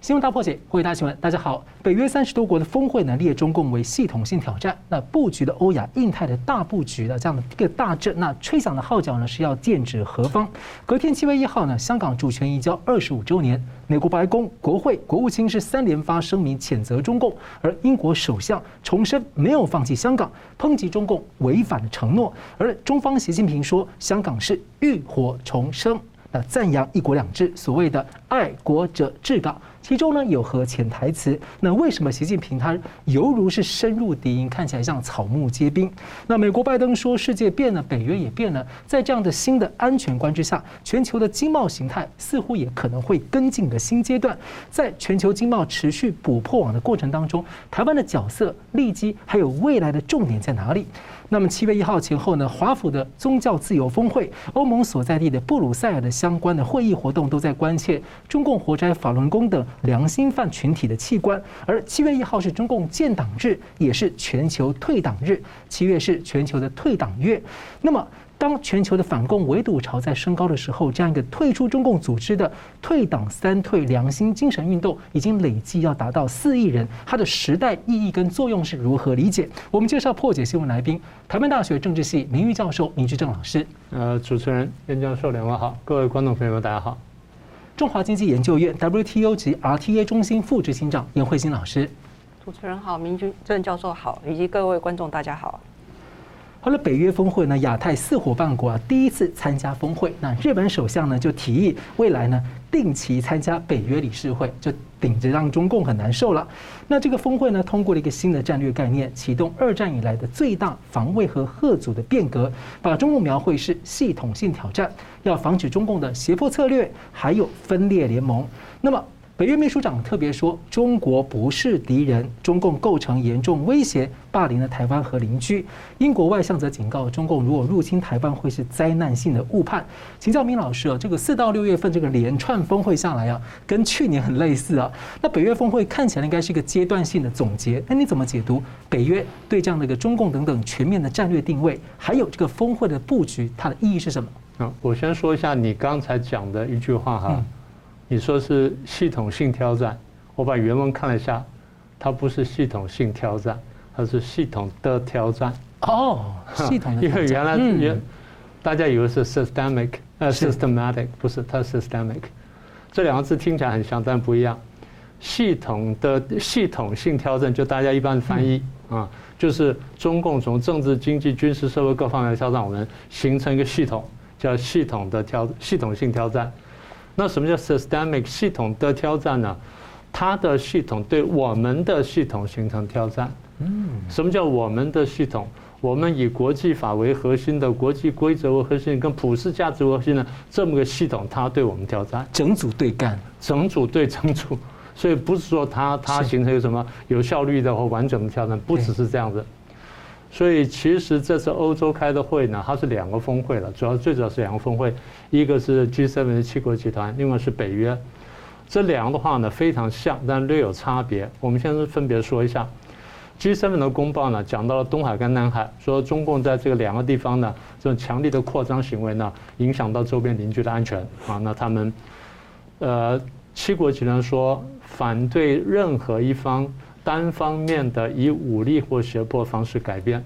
新闻大破解，欢迎大家新闻。大家好，北约三十多国的峰会呢，列中共为系统性挑战。那布局的欧亚印太的大布局的这样的一个大阵，那吹响的号角呢，是要剑指何方？隔天七月一号呢，香港主权移交二十五周年，美国白宫、国会、国务卿是三连发声明谴责中共，而英国首相重申没有放弃香港，抨击中共违反了承诺，而中方习近平说香港是浴火重生。那赞扬一国两制，所谓的爱国者治港，其中呢有何潜台词？那为什么习近平他犹如是深入敌营，看起来像草木皆兵？那美国拜登说世界变了，北约也变了，在这样的新的安全观之下，全球的经贸形态似乎也可能会跟进个新阶段。在全球经贸持续补破网的过程当中，台湾的角色、利基还有未来的重点在哪里？那么七月一号前后呢，华府的宗教自由峰会，欧盟所在地的布鲁塞尔的相关的会议活动都在关切中共活摘法轮功等良心犯群体的器官。而七月一号是中共建党日，也是全球退党日，七月是全球的退党月。那么。当全球的反共围堵潮在升高的时候，这样一个退出中共组织的退党三退良心精神运动，已经累计要达到四亿人，它的时代意义跟作用是如何理解？我们介绍破解新闻来宾，台湾大学政治系名誉教授明居正老师。呃，主持人严教授两位好，各位观众朋友们大家好。中华经济研究院 WTO 及 RTA 中心副执行长严慧欣老师。主持人好，明居正教授好，以及各位观众大家好。后来北约峰会呢，亚太四伙伴国啊第一次参加峰会。那日本首相呢就提议未来呢定期参加北约理事会，就顶着让中共很难受了。那这个峰会呢通过了一个新的战略概念，启动二战以来的最大防卫和吓阻的变革，把中共描绘是系统性挑战，要防止中共的胁迫策略，还有分裂联盟。那么。北约秘书长特别说，中国不是敌人，中共构成严重威胁，霸凌了台湾和邻居。英国外相则警告，中共如果入侵台湾，会是灾难性的误判。秦教明老师啊，这个四到六月份这个连串峰会下来啊，跟去年很类似啊。那北约峰会看起来应该是一个阶段性的总结，那你怎么解读北约对这样的一个中共等等全面的战略定位，还有这个峰会的布局，它的意义是什么？嗯，我先说一下你刚才讲的一句话哈。嗯你说是系统性挑战，我把原文看了一下，它不是系统性挑战，它是系统的挑战。哦，系统的挑战。因为原来原大家以为是 systemic，呃，systematic，不是，它是 systemic。这两个字听起来很像，但不一样。系统的系统性挑战，就大家一般翻译啊，就是中共从政治、经济、军事、社会各方面挑战我们，形成一个系统，叫系统的挑系统性挑战。那什么叫 systemic 系统的挑战呢？它的系统对我们的系统形成挑战。嗯，什么叫我们的系统？我们以国际法为核心的国际规则为核心，跟普世价值为核心的这么个系统，它对我们挑战，整组对干，整组对整组。所以不是说它它形成一个什么有效率的或完整的挑战，不只是这样子。所以其实这次欧洲开的会呢，它是两个峰会了，主要最主要是两个峰会，一个是 G7 的七国集团，另外是北约。这两个的话呢非常像，但略有差别。我们先分别说一下，G7 的公报呢讲到了东海跟南海，说中共在这个两个地方呢这种强力的扩张行为呢，影响到周边邻居的安全啊。那他们呃七国集团说反对任何一方。单方面的以武力或胁迫方式改变，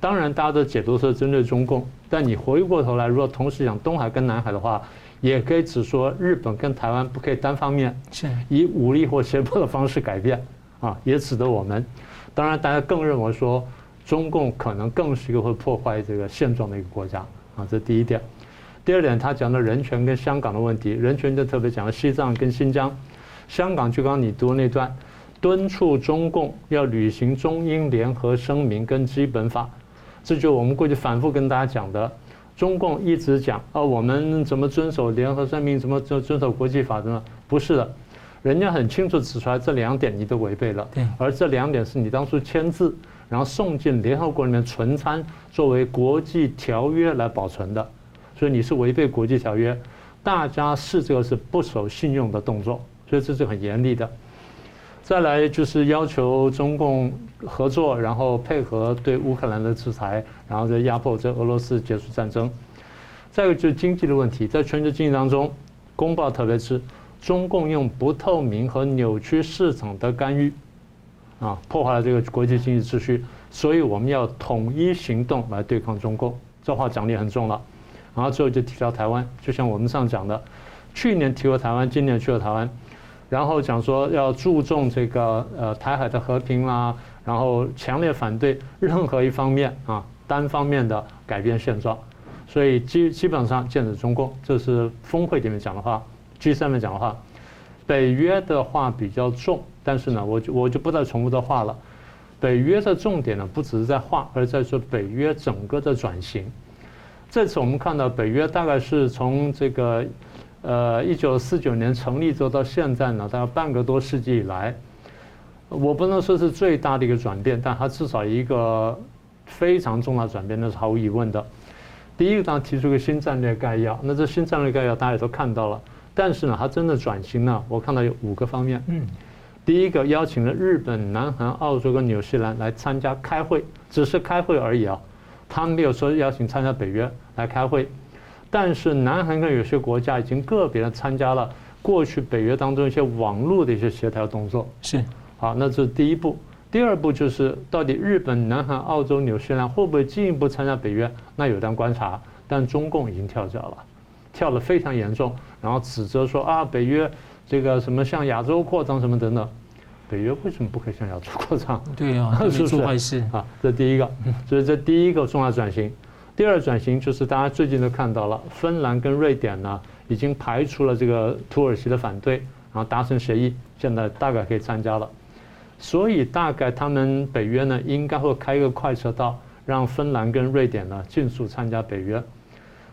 当然大家的解读是针对中共，但你回过头来，如果同时讲东海跟南海的话，也可以只说日本跟台湾不可以单方面以武力或胁迫的方式改变啊，也指的我们。当然，大家更认为说中共可能更是一个会破坏这个现状的一个国家啊，这第一点。第二点，他讲的人权跟香港的问题，人权就特别讲了西藏跟新疆，香港就刚刚你读的那段。敦促中共要履行中英联合声明跟基本法，这就我们过去反复跟大家讲的。中共一直讲啊，我们怎么遵守联合声明，怎么遵遵守国际法的呢？不是的，人家很清楚指出来，这两点你都违背了。而这两点是你当初签字，然后送进联合国里面存参，作为国际条约来保存的，所以你是违背国际条约，大家视这个是不守信用的动作，所以这是很严厉的。再来就是要求中共合作，然后配合对乌克兰的制裁，然后再压迫这俄罗斯结束战争。再一个就是经济的问题，在全球经济当中，公报特别是中共用不透明和扭曲市场的干预，啊，破坏了这个国际经济秩序，所以我们要统一行动来对抗中共。这话讲得很重了。然后最后就提到台湾，就像我们上讲的，去年提过台湾，今年去了台湾，然后讲说要注重这个呃台海的和平啦，然后强烈反对任何一方面啊单方面的改变现状。所以基基本上剑指中共，这是峰会里面讲的话，G7 里面讲的话。北约的话比较重，但是呢，我就我就不再重复的话了。北约的重点呢，不只是在话，而在说北约整个的转型。这次我们看到北约大概是从这个呃一九四九年成立之后到现在呢，大概半个多世纪以来，我不能说是最大的一个转变，但它至少一个非常重大转变，那是毫无疑问的。第一个，当然提出一个新战略概要，那这新战略概要大家也都看到了，但是呢，它真的转型呢，我看到有五个方面。嗯，第一个邀请了日本、南韩、澳洲跟纽西兰来参加开会，只是开会而已啊，他们没有说邀请参加北约来开会，但是南韩跟有些国家已经个别的参加了过去北约当中一些网络的一些协调动作。是，好，那这是第一步。第二步就是，到底日本、南韩、澳洲、纽西兰会不会进一步参加北约？那有待观察。但中共已经跳脚了，跳得非常严重，然后指责说啊，北约这个什么向亚洲扩张什么等等。北约为什么不可以向亚洲扩张？对呀、啊，是做坏事啊。这第一个，所以这第一个重要转型。第二转型就是大家最近都看到了，芬兰跟瑞典呢已经排除了这个土耳其的反对，然后达成协议，现在大概可以参加了。所以大概他们北约呢，应该会开一个快车道，让芬兰跟瑞典呢尽速参加北约。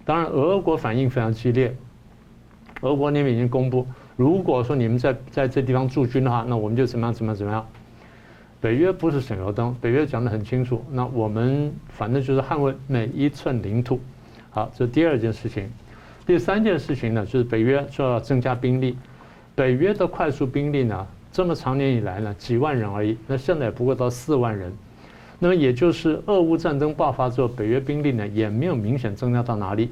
当然，俄国反应非常激烈。俄国那边已经公布，如果说你们在在这地方驻军的话，那我们就怎么样怎么样怎么样。北约不是省油灯，北约讲得很清楚。那我们反正就是捍卫每一寸领土。好，这第二件事情。第三件事情呢，就是北约说要增加兵力。北约的快速兵力呢？这么长年以来呢，几万人而已。那现在也不过到四万人。那么也就是俄乌战争爆发之后，北约兵力呢也没有明显增加到哪里。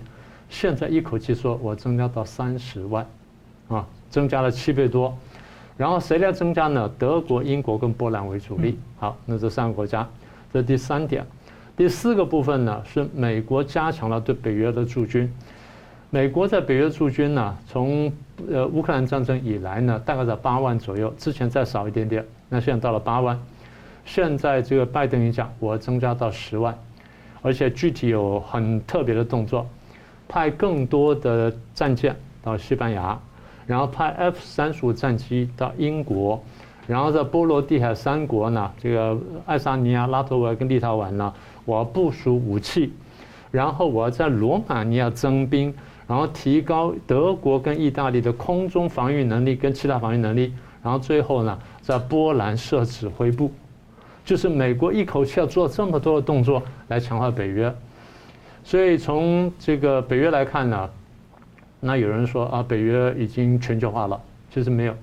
现在一口气说我增加到三十万，啊，增加了七倍多。然后谁来增加呢？德国、英国跟波兰为主力。好，那这三个国家，这是第三点。第四个部分呢，是美国加强了对北约的驻军。美国在北约驻军呢，从呃乌克兰战争以来呢，大概在八万左右，之前再少一点点，那现在到了八万。现在这个拜登一讲，我增加到十万，而且具体有很特别的动作，派更多的战舰到西班牙，然后派 F 三十五战机到英国，然后在波罗的海三国呢，这个爱沙尼亚、拉脱维亚跟立陶宛呢，我要部署武器，然后我要在罗马尼亚增兵。然后提高德国跟意大利的空中防御能力跟其他防御能力，然后最后呢，在波兰设指挥部，就是美国一口气要做这么多的动作来强化北约。所以从这个北约来看呢，那有人说啊，北约已经全球化了，其实没有。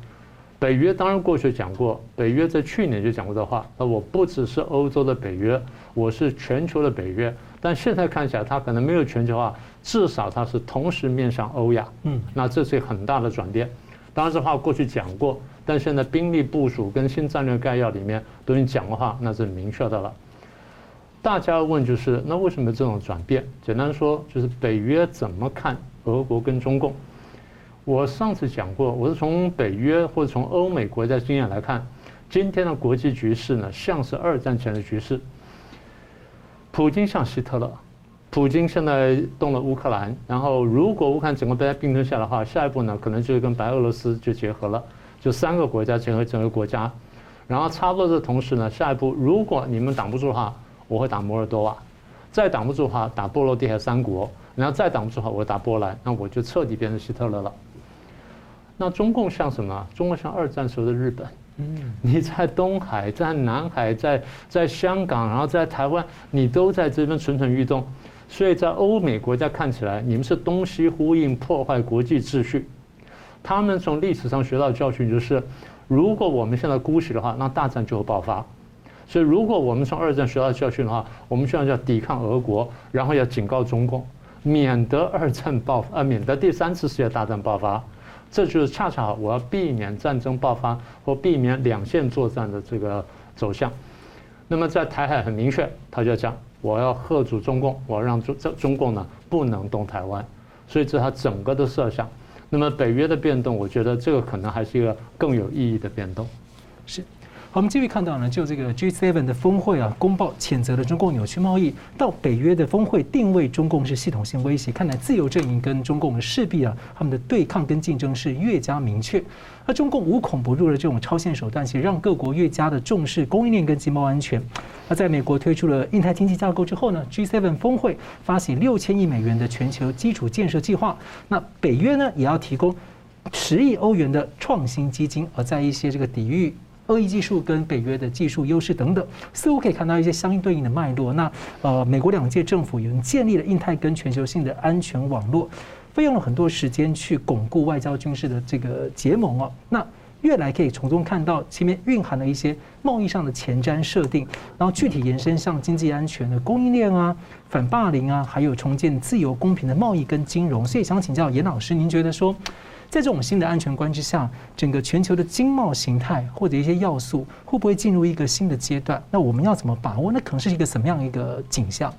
北约当然过去讲过，北约在去年就讲过这话，那我不只是欧洲的北约，我是全球的北约。但现在看起来，它可能没有全球化，至少它是同时面向欧亚。嗯，那这是很大的转变。当然，这话过去讲过，但现在兵力部署跟新战略概要里面都已经讲的话，那是明确的了。大家问就是，那为什么这种转变？简单说，就是北约怎么看俄国跟中共？我上次讲过，我是从北约或者从欧美国家经验来看，今天的国际局势呢，像是二战前的局势。普京像希特勒，普京现在动了乌克兰，然后如果乌克兰整个被他并吞下来的话，下一步呢可能就跟白俄罗斯就结合了，就三个国家结合整个国家，然后差不多的同时呢，下一步如果你们挡不住的话，我会打摩尔多瓦，再挡不住的话打波罗的海三国，然后再挡不住的话我打波兰，那我就彻底变成希特勒了。那中共像什么？中共像二战时候的日本。嗯，你在东海，在南海，在在香港，然后在台湾，你都在这边蠢蠢欲动，所以在欧美国家看起来，你们是东西呼应，破坏国际秩序。他们从历史上学到的教训就是，如果我们现在姑息的话，那大战就会爆发。所以，如果我们从二战学到的教训的话，我们现在要抵抗俄国，然后要警告中共，免得二战爆发，呃，免得第三次世界大战爆发。这就是恰恰好我要避免战争爆发或避免两线作战的这个走向。那么在台海很明确，他就讲我要吓阻中共，我要让中中共呢不能动台湾，所以这是他整个的设想。那么北约的变动，我觉得这个可能还是一个更有意义的变动。是。好，我们继续看到呢，就这个 G7 的峰会啊，公报谴责了中共扭曲贸易，到北约的峰会定位中共是系统性威胁，看来自由阵营跟中共势必啊，他们的对抗跟竞争是越加明确。而中共无孔不入的这种超限手段，其实让各国越加的重视供应链跟经贸安全。而在美国推出了印太经济架构之后呢，G7 峰会发起六千亿美元的全球基础建设计划，那北约呢也要提供十亿欧元的创新基金，而在一些这个抵御。恶意技术跟北约的技术优势等等，似乎可以看到一些相应对应的脉络。那呃，美国两届政府已经建立了印太跟全球性的安全网络，费用了很多时间去巩固外交军事的这个结盟哦。那越来可以从中看到前面蕴含了一些贸易上的前瞻设定，然后具体延伸向经济安全的供应链啊、反霸凌啊，还有重建自由公平的贸易跟金融。所以想请教严老师，您觉得说？在这种新的安全观之下，整个全球的经贸形态或者一些要素会不会进入一个新的阶段？那我们要怎么把握？那可能是一个什么样一个景象？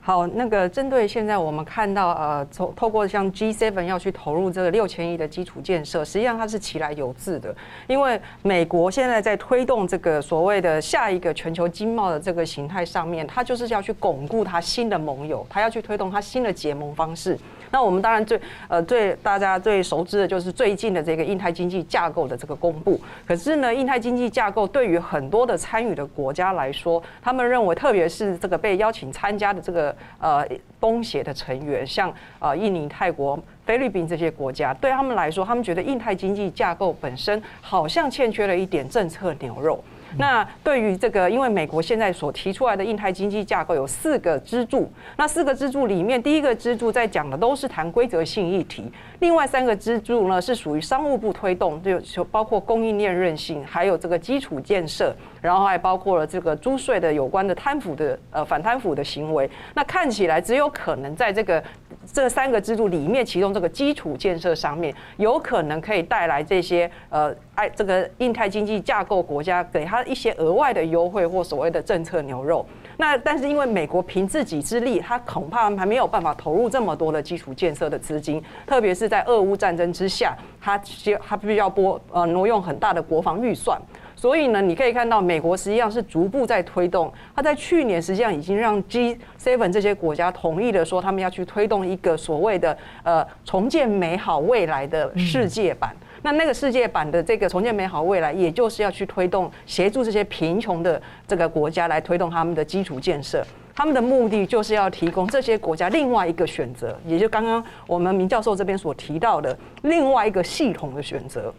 好，那个针对现在我们看到，呃，透透过像 G7 要去投入这个六千亿的基础建设，实际上它是其来有自的，因为美国现在在推动这个所谓的下一个全球经贸的这个形态上面，它就是要去巩固它新的盟友，它要去推动它新的结盟方式。那我们当然最呃最大家最熟知的就是最近的这个印太经济架构的这个公布。可是呢，印太经济架构对于很多的参与的国家来说，他们认为，特别是这个被邀请参加的这个呃东协的成员，像呃印尼、泰国、菲律宾这些国家，对他们来说，他们觉得印太经济架构本身好像欠缺了一点政策牛肉。那对于这个，因为美国现在所提出来的印太经济架构有四个支柱，那四个支柱里面，第一个支柱在讲的都是谈规则性议题，另外三个支柱呢是属于商务部推动，就就包括供应链韧性，还有这个基础建设，然后还包括了这个租税的有关的贪腐的呃反贪腐的行为。那看起来只有可能在这个这三个支柱里面，其中这个基础建设上面，有可能可以带来这些呃。哎，这个印太经济架构国家给他一些额外的优惠或所谓的政策牛肉，那但是因为美国凭自己之力，他恐怕还没有办法投入这么多的基础建设的资金，特别是在俄乌战争之下，他需他必须要拨呃挪用很大的国防预算，所以呢，你可以看到美国实际上是逐步在推动，他在去年实际上已经让 G Seven 这些国家同意了说，他们要去推动一个所谓的呃重建美好未来的世界版。那那个世界版的这个重建美好未来，也就是要去推动协助这些贫穷的这个国家来推动他们的基础建设，他们的目的就是要提供这些国家另外一个选择，也就刚刚我们明教授这边所提到的另外一个系统的选择，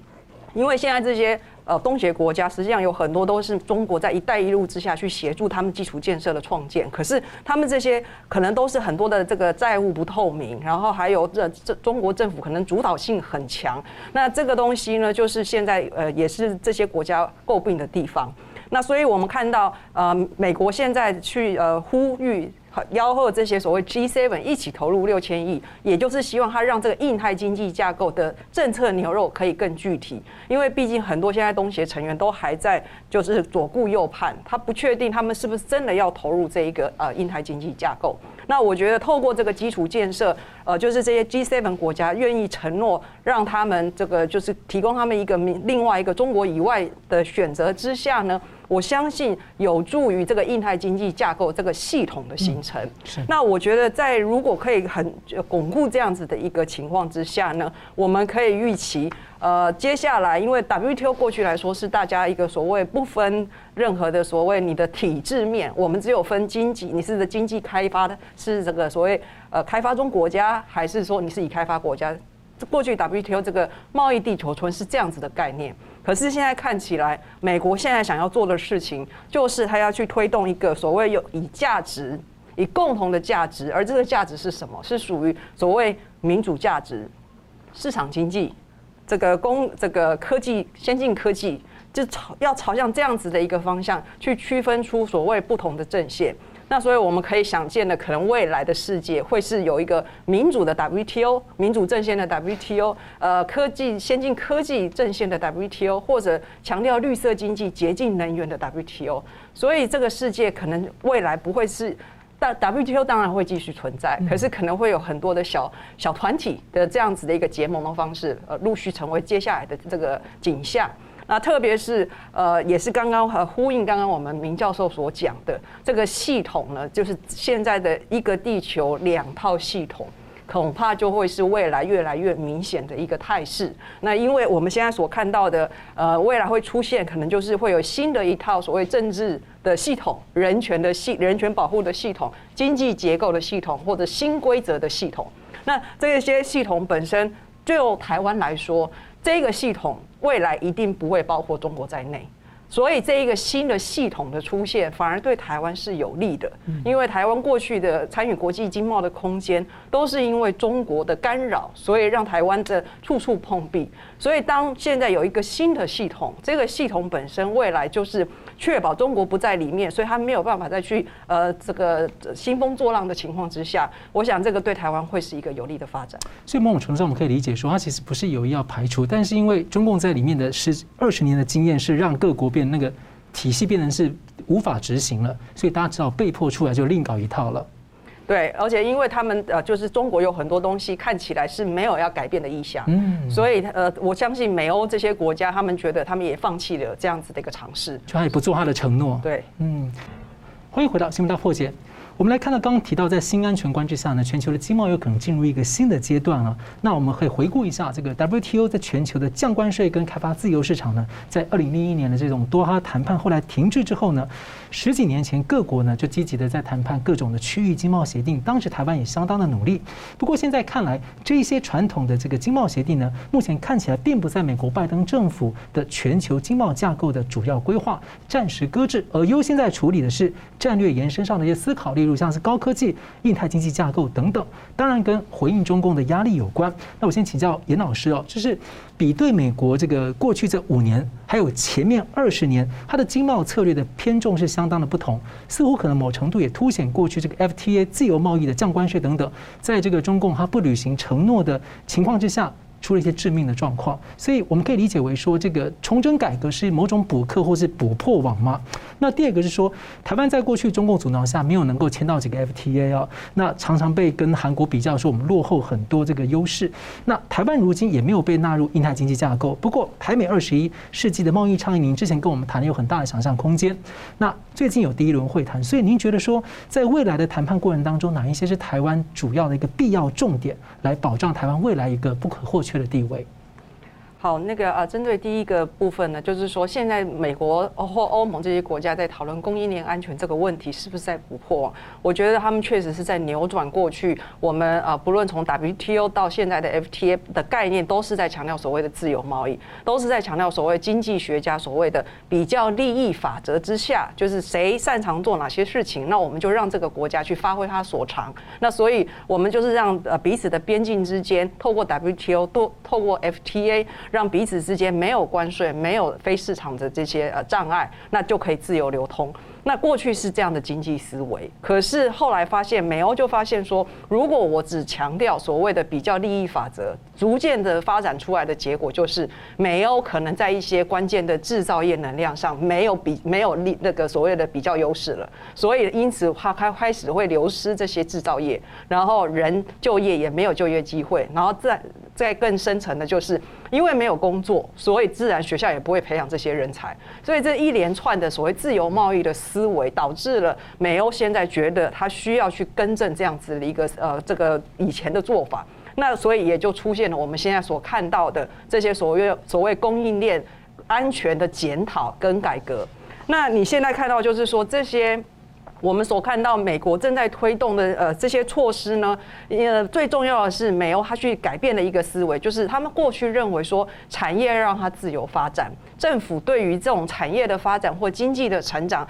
因为现在这些。呃，东协国家实际上有很多都是中国在“一带一路”之下去协助他们基础建设的创建，可是他们这些可能都是很多的这个债务不透明，然后还有这这中国政府可能主导性很强。那这个东西呢，就是现在呃也是这些国家诟病的地方。那所以我们看到呃美国现在去呃呼吁。吆喝这些所谓 G7 一起投入六千亿，也就是希望他让这个印太经济架构的政策牛肉可以更具体，因为毕竟很多现在东协成员都还在就是左顾右盼，他不确定他们是不是真的要投入这一个呃印太经济架构。那我觉得透过这个基础建设，呃，就是这些 G7 国家愿意承诺让他们这个就是提供他们一个另外一个中国以外的选择之下呢。我相信有助于这个印太经济架构这个系统的形成。那我觉得，在如果可以很巩固这样子的一个情况之下呢，我们可以预期，呃，接下来因为 WTO 过去来说是大家一个所谓不分任何的所谓你的体制面，我们只有分经济，你是的经济开发的，是这个所谓呃开发中国家，还是说你是已开发国家？过去 WTO 这个贸易地球村是这样子的概念。可是现在看起来，美国现在想要做的事情，就是他要去推动一个所谓有以价值、以共同的价值，而这个价值是什么？是属于所谓民主价值、市场经济、这个工、这个科技、先进科技，就朝要朝向这样子的一个方向去区分出所谓不同的阵线。那所以我们可以想见的，可能未来的世界会是有一个民主的 WTO、民主阵线的 WTO，呃，科技先进科技阵线的 WTO，或者强调绿色经济、洁净能源的 WTO。所以这个世界可能未来不会是，但 WTO 当然会继续存在，可是可能会有很多的小小团体的这样子的一个结盟的方式，呃，陆续成为接下来的这个景象。那特别是呃，也是刚刚和呼应刚刚我们明教授所讲的这个系统呢，就是现在的一个地球两套系统，恐怕就会是未来越来越明显的一个态势。那因为我们现在所看到的，呃，未来会出现可能就是会有新的一套所谓政治的系统、人权的系、人权保护的系统、经济结构的系统或者新规则的系统。那这些系统本身，就台湾来说，这个系统。未来一定不会包括中国在内，所以这一个新的系统的出现，反而对台湾是有利的。因为台湾过去的参与国际经贸的空间，都是因为中国的干扰，所以让台湾的处处碰壁。所以当现在有一个新的系统，这个系统本身未来就是。确保中国不在里面，所以他没有办法再去呃这个兴风作浪的情况之下，我想这个对台湾会是一个有利的发展。所以某种程度上，我们可以理解说，它其实不是有意要排除，但是因为中共在里面的是二十年的经验是让各国变那个体系变成是无法执行了，所以大家只好被迫出来就另搞一套了。对，而且因为他们呃，就是中国有很多东西看起来是没有要改变的意向，嗯，所以呃，我相信美欧这些国家，他们觉得他们也放弃了这样子的一个尝试，就他也不做他的承诺。对，嗯，欢迎回到新闻大破解。我们来看到刚刚提到，在新安全观之下呢，全球的经贸有可能进入一个新的阶段了。那我们可以回顾一下这个 WTO 在全球的降关税跟开发自由市场呢，在二零零一年的这种多哈谈判后来停滞之后呢，十几年前各国呢就积极的在谈判各种的区域经贸协定，当时台湾也相当的努力。不过现在看来，这一些传统的这个经贸协定呢，目前看起来并不在美国拜登政府的全球经贸架构的主要规划，暂时搁置，而优先在处理的是战略延伸上的一些思考力。例如像是高科技、印太经济架构等等，当然跟回应中共的压力有关。那我先请教严老师哦，就是比对美国这个过去这五年，还有前面二十年，它的经贸策略的偏重是相当的不同，似乎可能某程度也凸显过去这个 FTA 自由贸易的降关税等等，在这个中共它不履行承诺的情况之下。出了一些致命的状况，所以我们可以理解为说，这个重整改革是某种补课或是补破网吗？那第二个是说，台湾在过去中共阻挠下没有能够签到几个 FTA 哦，那常常被跟韩国比较说我们落后很多这个优势。那台湾如今也没有被纳入印太经济架构，不过台美二十一世纪的贸易倡议，您之前跟我们谈的有很大的想象空间。那最近有第一轮会谈，所以您觉得说，在未来的谈判过程当中，哪一些是台湾主要的一个必要重点，来保障台湾未来一个不可或缺的地位。好，那个啊，针对第一个部分呢，就是说，现在美国或欧盟这些国家在讨论供应链安全这个问题，是不是在补破？我觉得他们确实是在扭转过去我们啊，不论从 WTO 到现在的 FTA 的概念，都是在强调所谓的自由贸易，都是在强调所谓经济学家所谓的比较利益法则之下，就是谁擅长做哪些事情，那我们就让这个国家去发挥他所长。那所以，我们就是让呃彼此的边境之间，透过 WTO，都透过 FTA。让彼此之间没有关税、没有非市场的这些呃障碍，那就可以自由流通。那过去是这样的经济思维，可是后来发现，美欧就发现说，如果我只强调所谓的比较利益法则，逐渐的发展出来的结果就是，美欧可能在一些关键的制造业能量上没有比没有利那个所谓的比较优势了，所以因此它开开始会流失这些制造业，然后人就业也没有就业机会，然后再再更深层的就是，因为没有工作，所以自然学校也不会培养这些人才，所以这一连串的所谓自由贸易的。思维导致了美欧现在觉得他需要去更正这样子的一个呃这个以前的做法，那所以也就出现了我们现在所看到的这些所谓所谓供应链安全的检讨跟改革。那你现在看到就是说这些。我们所看到美国正在推动的呃这些措施呢，呃最重要的是美欧他去改变了一个思维，就是他们过去认为说产业让它自由发展，政府对于这种产业的发展或经济的成长，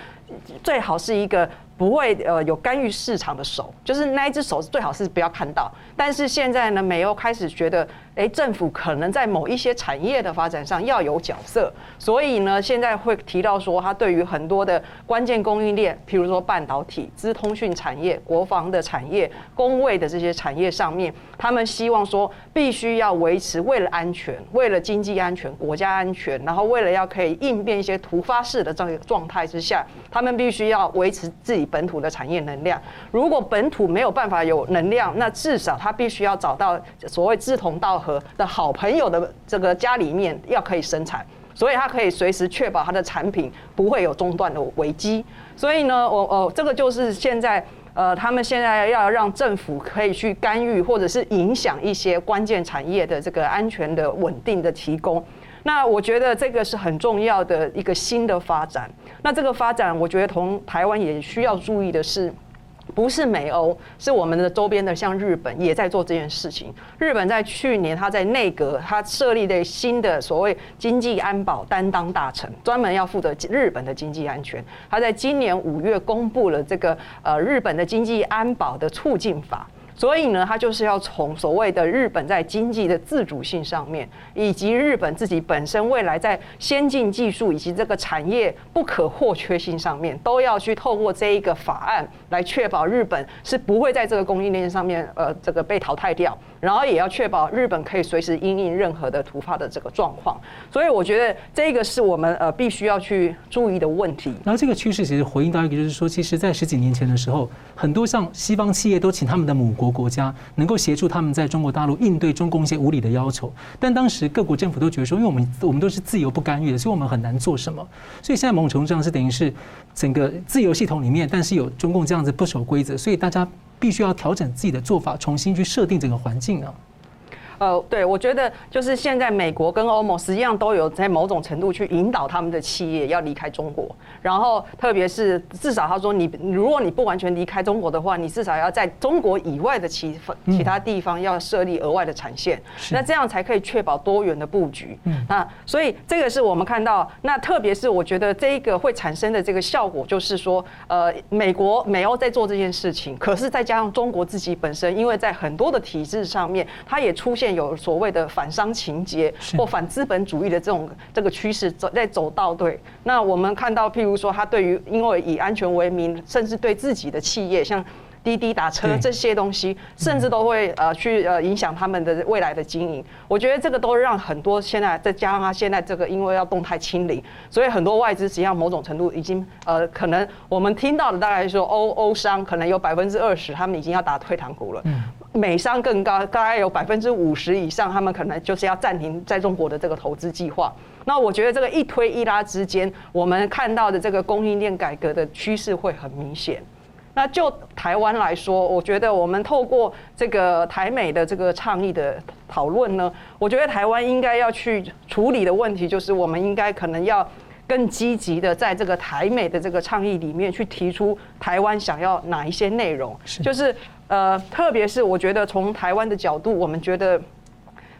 最好是一个不会呃有干预市场的手，就是那一只手最好是不要看到。但是现在呢，美欧开始觉得诶，政府可能在某一些产业的发展上要有角色，所以呢，现在会提到说，他对于很多的关键供应链，譬如说半导体、资通讯产业、国防的产业、工卫的这些产业上面，他们希望说，必须要维持为了安全、为了经济安全、国家安全，然后为了要可以应变一些突发式的这个状态之下，他们必须要维持自己本土的产业能量。如果本土没有办法有能量，那至少他必须要找到所谓志同道合和的好朋友的这个家里面要可以生产，所以他可以随时确保他的产品不会有中断的危机。所以呢，我呃，这个就是现在呃，他们现在要让政府可以去干预或者是影响一些关键产业的这个安全的稳定的提供。那我觉得这个是很重要的一个新的发展。那这个发展，我觉得同台湾也需要注意的是。不是美欧，是我们的周边的，像日本也在做这件事情。日本在去年，他在内阁，他设立的新的所谓经济安保担当大臣，专门要负责日本的经济安全。他在今年五月公布了这个呃日本的经济安保的促进法。所以呢，他就是要从所谓的日本在经济的自主性上面，以及日本自己本身未来在先进技术以及这个产业不可或缺性上面，都要去透过这一个法案来确保日本是不会在这个供应链上面呃这个被淘汰掉。然后也要确保日本可以随时因应任何的突发的这个状况，所以我觉得这个是我们呃必须要去注意的问题。然后这个趋势其实回应到一个，就是说，其实，在十几年前的时候，很多像西方企业都请他们的母国国家能够协助他们在中国大陆应对中共一些无理的要求，但当时各国政府都觉得说，因为我们我们都是自由不干预的，所以我们很难做什么。所以现在某种程度上是等于是整个自由系统里面，但是有中共这样子不守规则，所以大家。必须要调整自己的做法，重新去设定整个环境啊。呃，对，我觉得就是现在美国跟欧盟实际上都有在某种程度去引导他们的企业要离开中国，然后特别是至少他说你，如果你不完全离开中国的话，你至少要在中国以外的其其他地方要设立额外的产线，那这样才可以确保多元的布局。嗯那所以这个是我们看到，那特别是我觉得这一个会产生的这个效果，就是说，呃，美国美欧在做这件事情，可是再加上中国自己本身，因为在很多的体制上面，它也出现。有所谓的反商情节或反资本主义的这种这个趋势走在走道对。那我们看到，譬如说，他对于因为以安全为名，甚至对自己的企业，像滴滴打车这些东西，甚至都会呃去呃影响他们的未来的经营。我觉得这个都让很多现在再加上他现在这个因为要动态清零，所以很多外资实际上某种程度已经呃可能我们听到的大概说欧欧商可能有百分之二十他们已经要打退堂鼓了。美商更高，大概有百分之五十以上，他们可能就是要暂停在中国的这个投资计划。那我觉得这个一推一拉之间，我们看到的这个供应链改革的趋势会很明显。那就台湾来说，我觉得我们透过这个台美的这个倡议的讨论呢，我觉得台湾应该要去处理的问题，就是我们应该可能要更积极的在这个台美的这个倡议里面去提出台湾想要哪一些内容，就是。呃，特别是我觉得从台湾的角度，我们觉得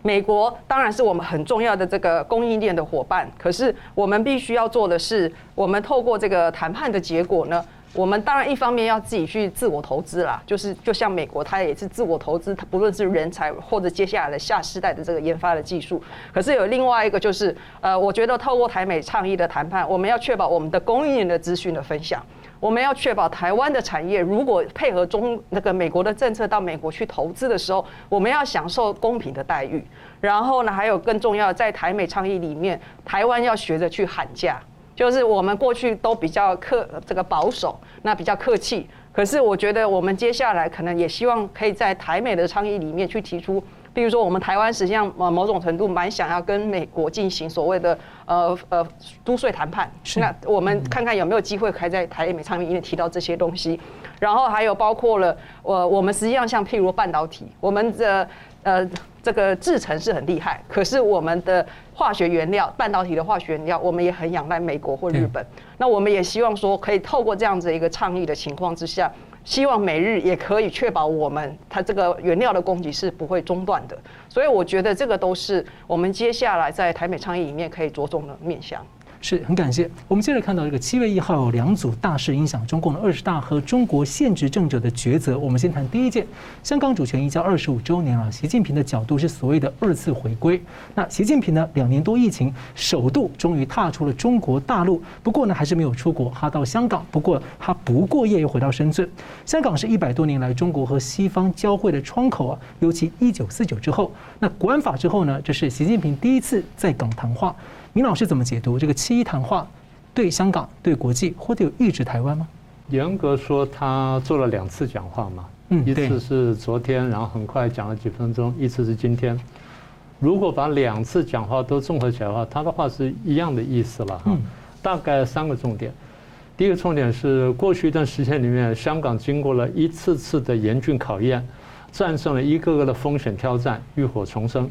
美国当然是我们很重要的这个供应链的伙伴。可是我们必须要做的是，我们透过这个谈判的结果呢，我们当然一方面要自己去自我投资啦，就是就像美国，它也是自我投资，不论是人才或者接下来的下世代的这个研发的技术。可是有另外一个就是，呃，我觉得透过台美倡议的谈判，我们要确保我们的供应链的资讯的分享。我们要确保台湾的产业，如果配合中那个美国的政策到美国去投资的时候，我们要享受公平的待遇。然后呢，还有更重要的，在台美倡议里面，台湾要学着去喊价，就是我们过去都比较客这个保守，那比较客气。可是我觉得我们接下来可能也希望可以在台美的倡议里面去提出。比如说，我们台湾实际上呃某种程度蛮想要跟美国进行所谓的呃呃租税谈判，那我们看看有没有机会可以在台美倡议里面提到这些东西，然后还有包括了呃我们实际上像譬如半导体，我们的呃这个制成是很厉害，可是我们的化学原料，半导体的化学原料，我们也很仰赖美国或日本，那我们也希望说可以透过这样子一个倡议的情况之下。希望美日也可以确保我们它这个原料的供给是不会中断的，所以我觉得这个都是我们接下来在台美倡议里面可以着重的面向。是很感谢。我们接着看到这个七月一号有两组大事影响中共的二十大和中国现执政者的抉择。我们先谈第一件，香港主权移交二十五周年啊，习近平的角度是所谓的二次回归。那习近平呢，两年多疫情，首度终于踏出了中国大陆，不过呢还是没有出国，他到香港，不过他不过夜又回到深圳。香港是一百多年来中国和西方交汇的窗口啊，尤其一九四九之后，那国安法之后呢，这是习近平第一次在港谈话。明老师怎么解读这个七一谈话？对香港、对国际，或者有抑制台湾吗？严格说，他做了两次讲话嘛。嗯，一次是昨天，然后很快讲了几分钟；一次是今天。如果把两次讲话都综合起来的话，他的话是一样的意思了哈。大概三个重点。第一个重点是，过去一段时间里面，香港经过了一次次的严峻考验，战胜了一个个的风险挑战，浴火重生。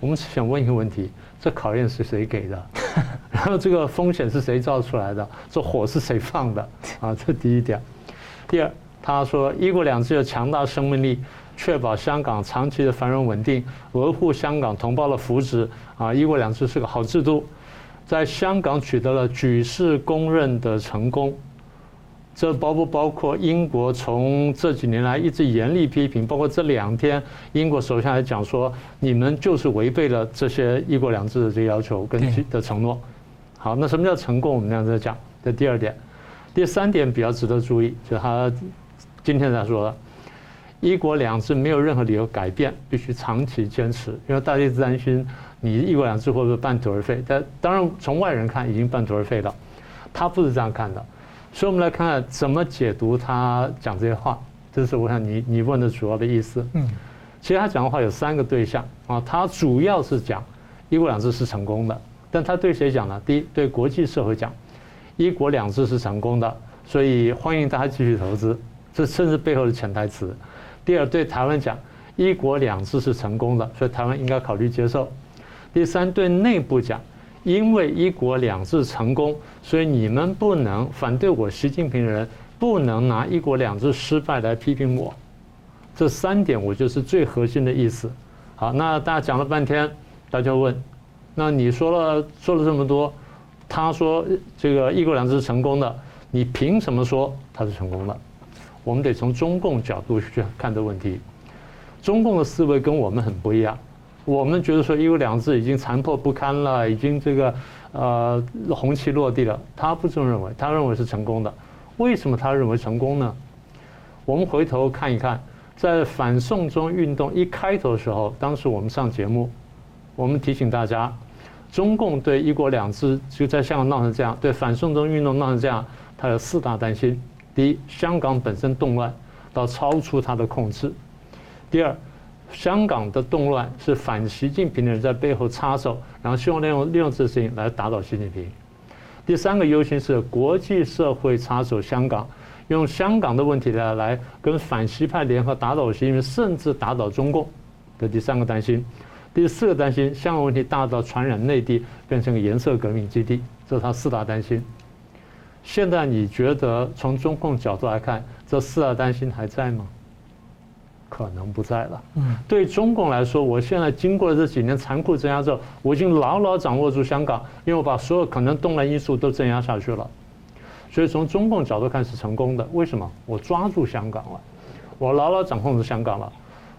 我们想问一个问题：这考验是谁给的？然后这个风险是谁造出来的？这火是谁放的？啊，这第一点。第二，他说“一国两制”有强大生命力，确保香港长期的繁荣稳定，维护香港同胞的福祉。啊，“一国两制”是个好制度，在香港取得了举世公认的成功。这包不包括英国从这几年来一直严厉批评，包括这两天英国首相还讲说，你们就是违背了这些一国两制的这个要求跟的承诺。好，那什么叫成功？我们这样子讲。这第二点，第三点比较值得注意，就是他今天才说的，一国两制没有任何理由改变，必须长期坚持，因为大家一直担心你一国两制会不会半途而废？但当然从外人看已经半途而废了，他不是这样看的。所以，我们来看看怎么解读他讲这些话。这是我想你你问的主要的意思。嗯，其实他讲的话有三个对象啊。他主要是讲一国两制是成功的，但他对谁讲呢？第一，对国际社会讲，一国两制是成功的，所以欢迎大家继续投资。这甚至背后的潜台词。第二，对台湾讲，一国两制是成功的，所以台湾应该考虑接受。第三，对内部讲。因为一国两制成功，所以你们不能反对我习近平的人不能拿一国两制失败来批评我。这三点我就是最核心的意思。好，那大家讲了半天，大家问，那你说了说了这么多，他说这个一国两制成功的，你凭什么说他是成功的？我们得从中共角度去看这个问题。中共的思维跟我们很不一样。我们觉得说一国两制已经残破不堪了，已经这个呃红旗落地了。他不这么认为，他认为是成功的。为什么他认为成功呢？我们回头看一看，在反送中运动一开头的时候，当时我们上节目，我们提醒大家，中共对一国两制就在香港闹成这样，对反送中运动闹成这样，他有四大担心：第一，香港本身动乱到超出他的控制；第二，香港的动乱是反习近平的人在背后插手，然后希望利用利用这个事情来打倒习近平。第三个忧心是国际社会插手香港，用香港的问题来来跟反西派联合打倒习近平，甚至打倒中共的第三个担心。第四个担心，香港问题大到传染内地，变成个颜色革命基地，这是他四大担心。现在你觉得从中共角度来看，这四大担心还在吗？可能不在了。嗯，对中共来说，我现在经过了这几年残酷镇压之后，我已经牢牢掌握住香港，因为我把所有可能动乱因素都镇压下去了。所以从中共角度看是成功的。为什么？我抓住香港了，我牢牢掌控住香港了。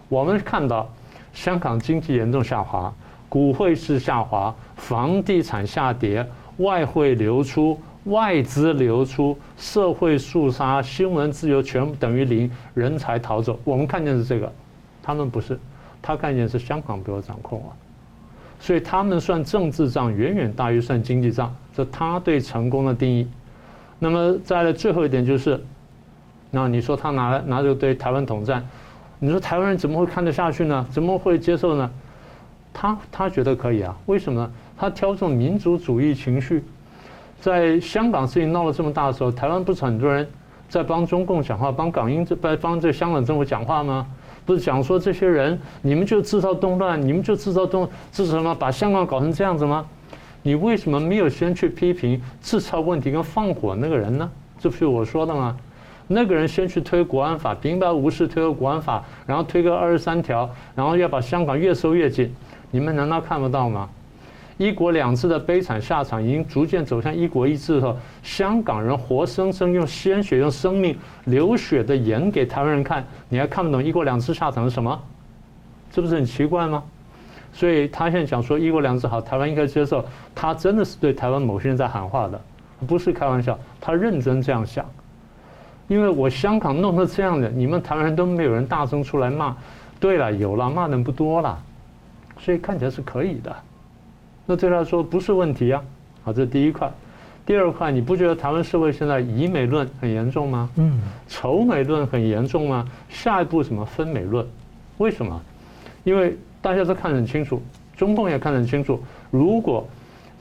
我们看到香港经济严重下滑，股汇市下滑，房地产下跌，外汇流出。外资流出，社会肃杀，新闻自由全部等于零，人才逃走。我们看见是这个，他们不是，他看见是香港被我掌控了，所以他们算政治账远远大于算经济账，这他对成功的定义。那么再来最后一点就是，那你说他拿拿着对台湾统战，你说台湾人怎么会看得下去呢？怎么会接受呢？他他觉得可以啊，为什么呢？他挑这种民族主义情绪。在香港事情闹得这么大的时候，台湾不是很多人在帮中共讲话，帮港英这帮帮这香港政府讲话吗？不是讲说这些人，你们就制造动乱，你们就制造动制造什么，把香港搞成这样子吗？你为什么没有先去批评制造问题跟放火那个人呢？这不是我说的吗？那个人先去推国安法，平白无事推个国安法，然后推个二十三条，然后要把香港越收越紧，你们难道看不到吗？一国两制的悲惨下场已经逐渐走向一国一制的时候，香港人活生生用鲜血、用生命流血的演给台湾人看，你还看不懂一国两制下场是什么？这不是很奇怪吗？所以他现在讲说一国两制好，台湾应该接受，他真的是对台湾某些人在喊话的，不是开玩笑，他认真这样想。因为我香港弄成这样的，你们台湾人都没有人大声出来骂。对了，有了，骂人不多了，所以看起来是可以的。那对他来说不是问题啊，好，这是第一块。第二块，你不觉得台湾社会现在以美论很严重吗？嗯。仇美论很严重吗？下一步什么分美论？为什么？因为大家都看得很清楚，中共也看得很清楚。如果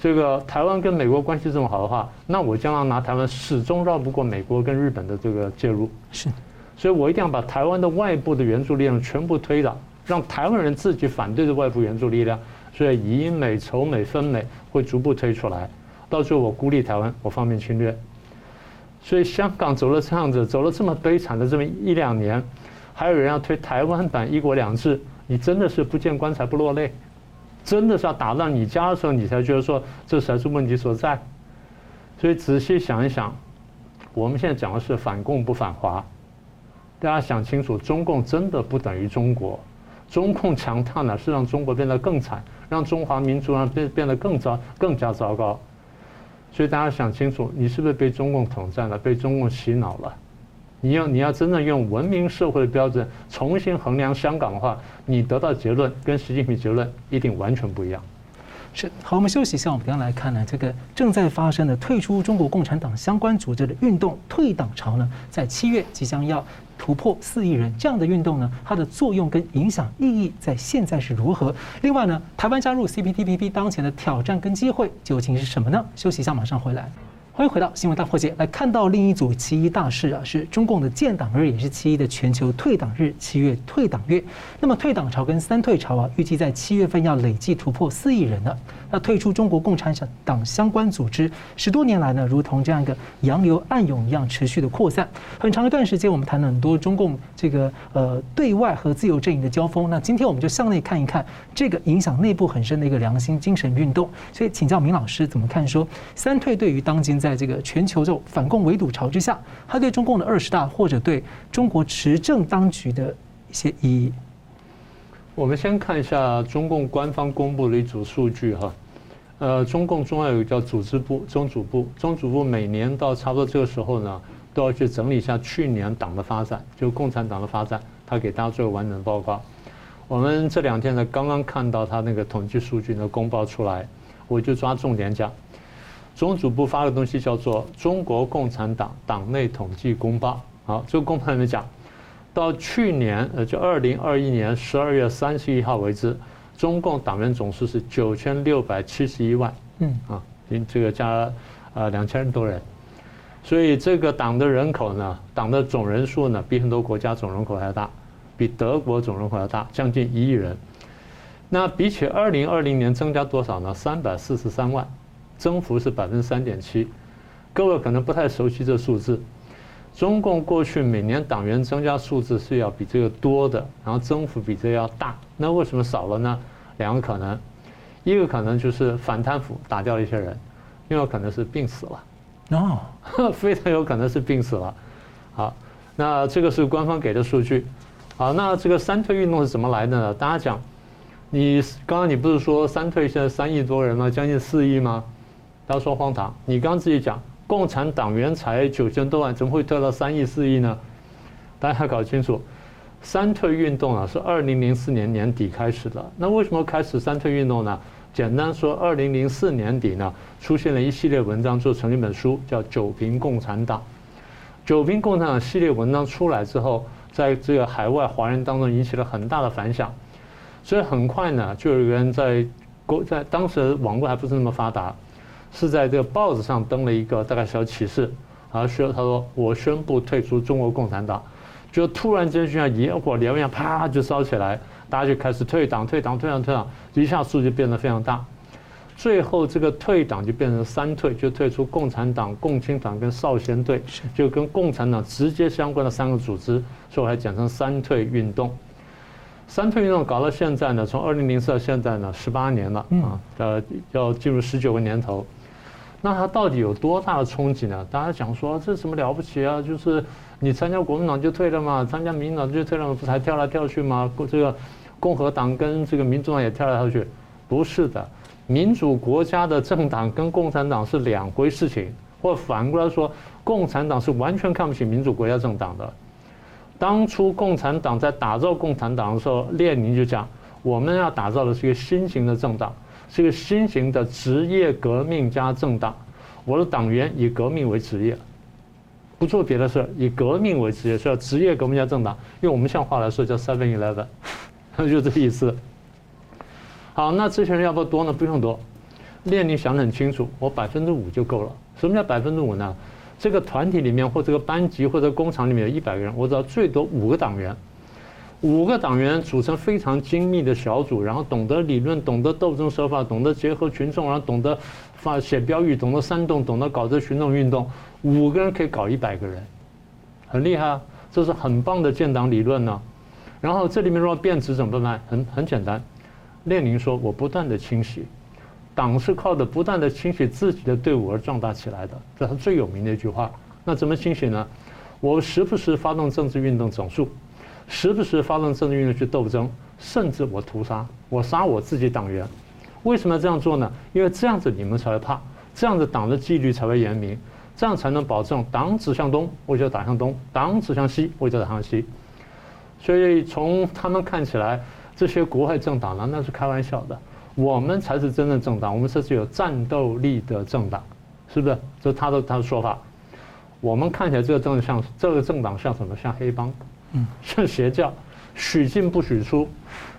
这个台湾跟美国关系这么好的话，那我将要拿台湾始终绕不过美国跟日本的这个介入。是。所以我一定要把台湾的外部的援助力量全部推倒，让台湾人自己反对的外部援助力量。所以以美、仇美、分美会逐步推出来，到最后我孤立台湾，我方便侵略。所以香港走了这样子，走了这么悲惨的这么一两年，还有人要推台湾版一国两制，你真的是不见棺材不落泪，真的是要打到你家的时候，你才觉得说这才是问题所在。所以仔细想一想，我们现在讲的是反共不反华，大家想清楚，中共真的不等于中国，中共强大呢是让中国变得更惨。让中华民族呢变变得更糟、更加糟糕，所以大家想清楚，你是不是被中共统战了？被中共洗脑了？你要你要真正用文明社会的标准重新衡量香港的话，你得到结论跟习近平结论一定完全不一样。是好，我们休息一下，我们刚刚来看呢，这个正在发生的退出中国共产党相关组织的运动退党潮呢，在七月即将要。突破四亿人这样的运动呢，它的作用跟影响意义在现在是如何？另外呢，台湾加入 CPTPP 当前的挑战跟机会究竟是什么呢？休息一下，马上回来。欢迎回到新闻大破解，来看到另一组七一大事啊，是中共的建党日，也是七一的全球退党日，七月退党月。那么退党潮跟三退潮啊，预计在七月份要累计突破四亿人了。那退出中国共产党相关组织，十多年来呢，如同这样一个洋流暗涌一样持续的扩散。很长一段时间，我们谈了很多中共这个呃对外和自由阵营的交锋。那今天我们就向内看一看这个影响内部很深的一个良心精神运动。所以请教明老师怎么看说三退对于当今在这个全球这种反共围堵潮之下，他对中共的二十大或者对中国执政当局的一些意义。我们先看一下中共官方公布的一组数据哈，呃，中共中央有个叫组织部、中组部，中组部每年到差不多这个时候呢，都要去整理一下去年党的发展，就共产党的发展，他给大家做个完整的报告。我们这两天呢，刚刚看到他那个统计数据呢公报出来，我就抓重点讲。中组部发的东西叫做《中国共产党党内统计公报》。好，这个公报里面讲，到去年呃，就二零二一年十二月三十一号为止，中共党员总数是九千六百七十一万。嗯啊，这个加呃两千多人，所以这个党的人口呢，党的总人数呢，比很多国家总人口还要大，比德国总人口还要大，将近一亿人。那比起二零二零年增加多少呢？三百四十三万。增幅是百分之三点七，各位可能不太熟悉这数字。中共过去每年党员增加数字是要比这个多的，然后增幅比这个要大。那为什么少了呢？两个可能，一个可能就是反贪腐打掉了一些人，另外可能是病死了。哦，非常有可能是病死了。好，那这个是官方给的数据。好，那这个三退运动是怎么来的呢？大家讲，你刚刚你不是说三退现在三亿多人吗？将近四亿吗？他说荒唐，你刚自己讲，共产党员才九千多万，怎么会退到三亿四亿呢？大家搞清楚，三退运动啊是二零零四年年底开始的。那为什么开始三退运动呢？简单说，二零零四年底呢，出现了一系列文章，做成一本书，叫《九评共产党》。九评共产党系列文章出来之后，在这个海外华人当中引起了很大的反响，所以很快呢，就有人在国在当时网络还不是那么发达。是在这个报纸上登了一个大概小启事，然后说他说我宣布退出中国共产党，就突然间就像野火燎原，啪就烧起来，大家就开始退党、退党、退党、退党，一下数就变得非常大，最后这个退党就变成三退，就退出共产党、共青团跟少先队，就跟共产党直接相关的三个组织，所以我还简称三退运动。三退运动搞到现在呢，从二零零四到现在呢，十八年了啊，呃，要进入十九个年头。那它到底有多大的冲击呢？大家讲说这什么了不起啊？就是你参加国民党就退了嘛，参加民主党就退了嘛，不才跳来跳去吗？这个共和党跟这个民主党也跳来跳去，不是的。民主国家的政党跟共产党是两回事情，或反过来说，共产党是完全看不起民主国家政党的。当初共产党在打造共产党的时候，列宁就讲，我们要打造的是一个新型的政党，是一个新型的职业革命家政党。我的党员以革命为职业，不做别的事，以革命为职业，是要职业革命家政党。用我们像话来说，叫 Seven Eleven，就这意思。好，那这些人要不要多呢？不用多。列宁想得很清楚，我百分之五就够了。什么叫百分之五呢？这个团体里面，或这个班级，或者工厂里面有一百个人，我只要最多五个党员，五个党员组成非常精密的小组，然后懂得理论，懂得斗争手法，懂得结合群众，然后懂得发写标语，懂得煽动，懂得搞这群众运动，五个人可以搞一百个人，很厉害啊！这是很棒的建党理论呢。然后这里面如果变质怎么办？很很简单，列宁说：“我不断的清洗。”党是靠着不断的清洗自己的队伍而壮大起来的，这是最有名的一句话。那怎么清洗呢？我时不时发动政治运动整肃，时不时发动政治运动去斗争，甚至我屠杀，我杀我自己党员。为什么要这样做呢？因为这样子你们才会怕，这样子党的纪律才会严明，这样才能保证党指向东，我就打向东；党指向西，我就打向西。所以从他们看起来，这些国外政党呢，那是开玩笑的。我们才是真正政党，我们是具有战斗力的政党，是不是？这是他的他的说法。我们看起来这个政党像这个政党像什么？像黑帮，嗯，像邪教，许进不许出，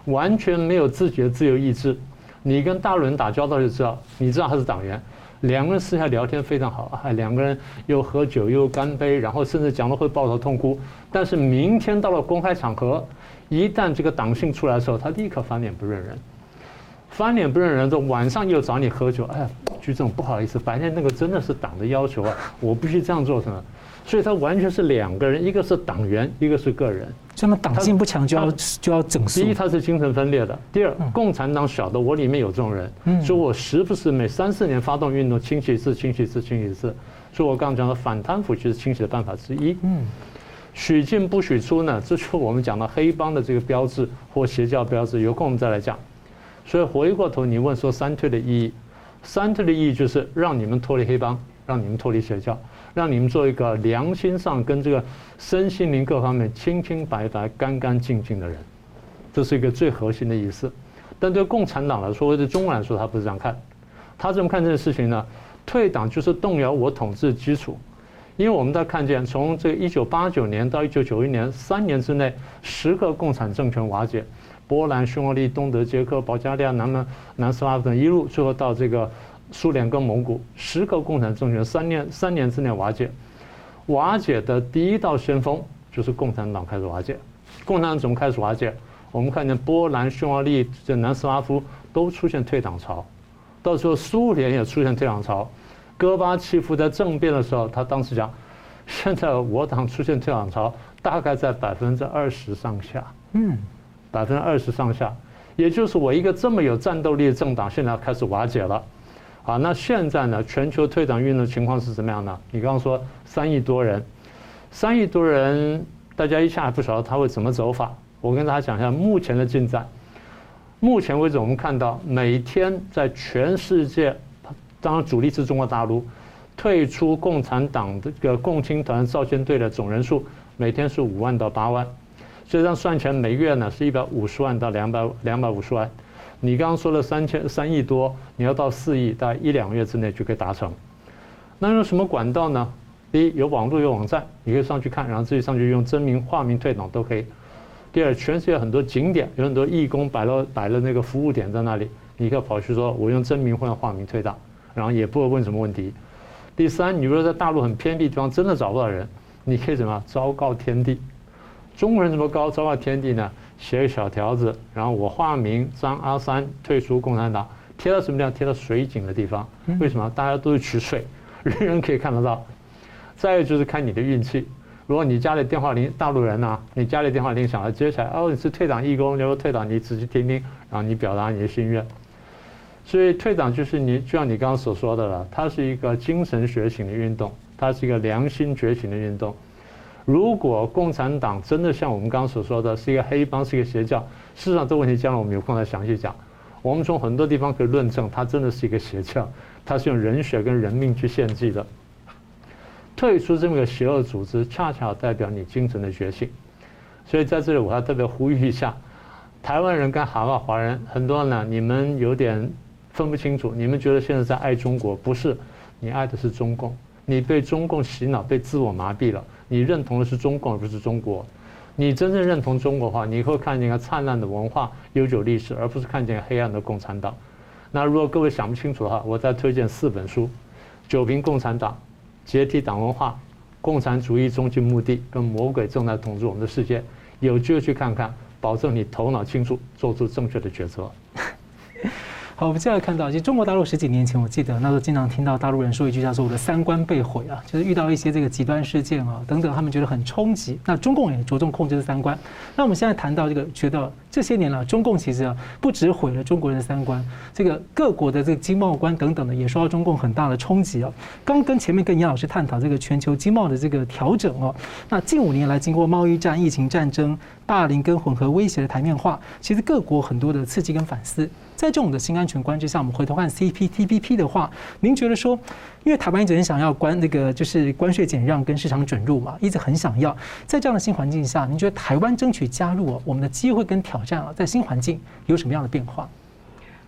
完全没有自己的自由意志。你跟大陆人打交道就知道，你知道他是党员。两个人私下聊天非常好，还两个人又喝酒又干杯，然后甚至讲了会抱头痛哭。但是明天到了公开场合，一旦这个党性出来的时候，他立刻翻脸不认人。翻脸不认人，就晚上又找你喝酒。哎，局长不好意思，白天那个真的是党的要求啊，我必须这样做，什么？所以他完全是两个人，一个是党员，一个是个人。这么党性不强就要就要整肃。第一，他是精神分裂的；第二，共产党晓得我里面有这种人，所以我时不时每三四年发动运动，清洗一次，清洗一次，清洗一次。所以我刚刚讲的反贪腐就是清洗的办法之一。嗯，许进不许出呢，这就是我们讲的黑帮的这个标志或邪教标志。有空我们再来讲。所以回过头，你问说三退的意义，三退的意义就是让你们脱离黑帮，让你们脱离邪教，让你们做一个良心上跟这个身心灵各方面清清白白、干干净净的人，这是一个最核心的意思。但对共产党来说，或者中国来说，他不是这样看，他这么看这件事情呢？退党就是动摇我统治基础，因为我们在看见从这个一九八九年到一九九一年三年之内，十个共产政权瓦解。波兰、匈牙利、东德、捷克、保加利亚、南门、南斯拉夫等一路，最后到这个苏联跟蒙古，十个共产政权三年三年之内瓦解。瓦解的第一道先锋就是共产党开始瓦解。共产党怎么开始瓦解？我们看见波兰、匈牙利、这南斯拉夫都出现退党潮，到时候苏联也出现退党潮。戈巴契夫在政变的时候，他当时讲：现在我党出现退党潮，大概在百分之二十上下。嗯。百分之二十上下，也就是我一个这么有战斗力的政党，现在开始瓦解了。啊，那现在呢？全球退党运动情况是怎么样呢？你刚刚说三亿多人，三亿多人，大家一下还不晓得他会怎么走法。我跟大家讲一下目前的进展。目前为止，我们看到每天在全世界，当然主力是中国大陆，退出共产党的这个共青团少先队的总人数，每天是五万到八万。所以这样算起来，每月呢是一百五十万到两百两百五十万。你刚刚说了三千三亿多，你要到四亿，大概一两个月之内就可以达成。那用什么管道呢？第一，有网络有网站，你可以上去看，然后自己上去用真名化名退党都可以。第二，全世界很多景点，有很多义工摆了摆了那个服务点在那里，你可以跑去说，我用真名或者化名退党，然后也不会问什么问题。第三，你如果在大陆很偏僻地方真的找不到人，你可以怎么昭告天地。中国人怎么高，昭告天地呢？写个小条子，然后我化名张阿三，退出共产党，贴到什么地方？贴到水井的地方。为什么？大家都是取水，人人可以看得到。再有就是看你的运气，如果你家里电话铃，大陆人啊，你家里电话铃响了，接起来，哦，你是退党义工，你要退党，你仔细听听，然后你表达你的心愿。所以退党就是你，就像你刚刚所说的了，它是一个精神觉醒的运动，它是一个良心觉醒的运动。如果共产党真的像我们刚刚所说的是一个黑帮，是一个邪教，事实上这个问题将来我们有空再详细讲。我们从很多地方可以论证，它真的是一个邪教，它是用人血跟人命去献祭的。退出这么个邪恶组织，恰恰代表你精神的觉醒。所以在这里我要特别呼吁一下，台湾人跟海外华人很多呢，你们有点。分不清楚，你们觉得现在在爱中国，不是，你爱的是中共，你被中共洗脑，被自我麻痹了，你认同的是中共而不是中国，你真正认同中国的话，你会看见一个灿烂的文化、悠久历史，而不是看见黑暗的共产党。那如果各位想不清楚的话，我再推荐四本书：《九瓶共产党》、《解体党文化》、《共产主义终极目的》跟《魔鬼正在统治我们的世界》，有机会去看看，保证你头脑清楚，做出正确的决策。好，我们接下来看到，其实中国大陆十几年前，我记得那时候经常听到大陆人说一句叫做“我的三观被毁”啊，就是遇到一些这个极端事件啊等等，他们觉得很冲击。那中共也着重控制三观。那我们现在谈到这个，觉得这些年了，中共其实啊不止毁了中国人的三观，这个各国的这个经贸观等等的也受到中共很大的冲击啊。刚跟前面跟严老师探讨这个全球经贸的这个调整哦，那近五年来经过贸易战、疫情战争、霸凌跟混合威胁的台面化，其实各国很多的刺激跟反思。在这种的新安全观之下，我们回头看 CPTPP 的话，您觉得说，因为台湾一直很想要关那个就是关税减让跟市场准入嘛，一直很想要，在这样的新环境下，您觉得台湾争取加入啊，我们的机会跟挑战啊，在新环境有什么样的变化？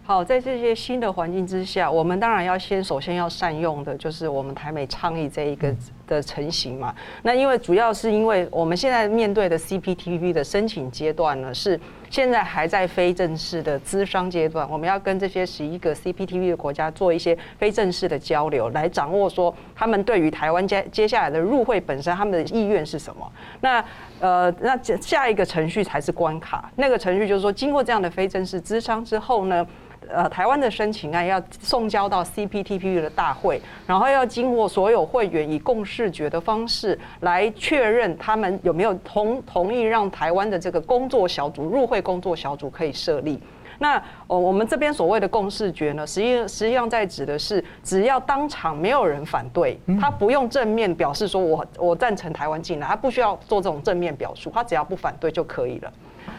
好，在这些新的环境之下，我们当然要先首先要善用的，就是我们台美倡议这一个的成型嘛。那因为主要是因为我们现在面对的 CPTPP 的申请阶段呢，是现在还在非正式的咨商阶段，我们要跟这些十一个 CPTV 的国家做一些非正式的交流，来掌握说他们对于台湾接接下来的入会本身他们的意愿是什么。那呃，那下一个程序才是关卡，那个程序就是说，经过这样的非正式咨商之后呢。呃，台湾的申请案要送交到 CPTPP 的大会，然后要经过所有会员以共识决的方式来确认他们有没有同同意让台湾的这个工作小组入会工作小组可以设立。那哦，我们这边所谓的共识决呢，实际实际上在指的是，只要当场没有人反对，他不用正面表示说我我赞成台湾进来，他不需要做这种正面表述，他只要不反对就可以了。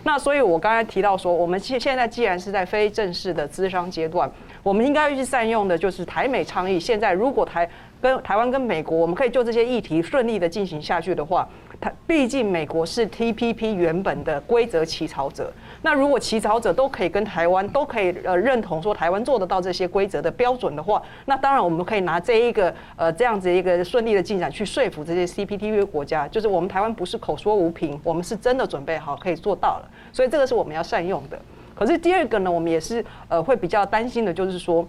那所以，我刚才提到说，我们现现在既然是在非正式的咨商阶段，我们应该去善用的就是台美倡议。现在如果台跟台湾跟美国，我们可以就这些议题顺利的进行下去的话，它毕竟美国是 TPP 原本的规则起草者。那如果起草者都可以跟台湾都可以呃认同说台湾做得到这些规则的标准的话，那当然我们可以拿这一个呃这样子一个顺利的进展去说服这些 CPTV 国家，就是我们台湾不是口说无凭，我们是真的准备好可以做到了，所以这个是我们要善用的。可是第二个呢，我们也是呃会比较担心的，就是说。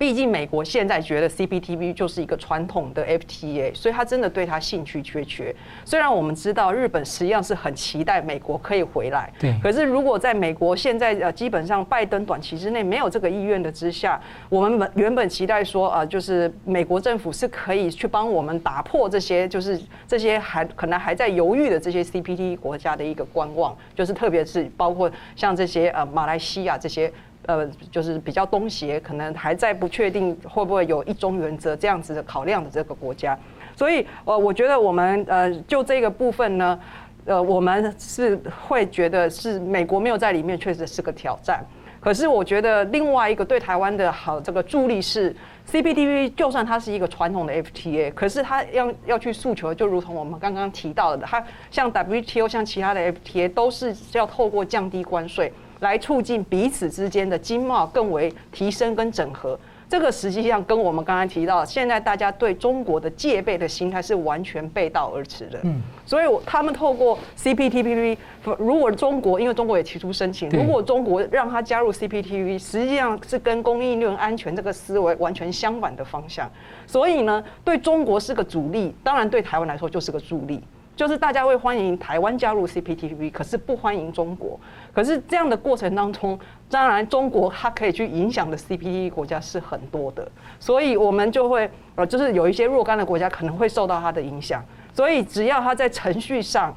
毕竟美国现在觉得 CPTPP 就是一个传统的 FTA，所以他真的对他兴趣缺缺。虽然我们知道日本实际上是很期待美国可以回来，对。可是如果在美国现在呃基本上拜登短期之内没有这个意愿的之下，我们本原本期待说呃，就是美国政府是可以去帮我们打破这些就是这些还可能还在犹豫的这些 CPT 国家的一个观望，就是特别是包括像这些呃马来西亚这些。呃，就是比较东协，可能还在不确定会不会有一中原则这样子的考量的这个国家，所以呃，我觉得我们呃就这个部分呢，呃，我们是会觉得是美国没有在里面，确实是个挑战。可是我觉得另外一个对台湾的好这个助力是 c p t v 就算它是一个传统的 FTA，可是它要要去诉求，就如同我们刚刚提到的，它像 WTO 像其他的 FTA 都是要透过降低关税。来促进彼此之间的经贸更为提升跟整合，这个实际上跟我们刚才提到，现在大家对中国的戒备的心态是完全背道而驰的。嗯，所以他们透过 CPTPP，如果中国因为中国也提出申请，如果中国让他加入 CPTPP，实际上是跟供应链安全这个思维完全相反的方向。所以呢，对中国是个阻力，当然对台湾来说就是个助力。就是大家会欢迎台湾加入 CPTPP，可是不欢迎中国。可是这样的过程当中，当然中国它可以去影响的 CPTPP 国家是很多的，所以我们就会呃，就是有一些若干的国家可能会受到它的影响。所以只要它在程序上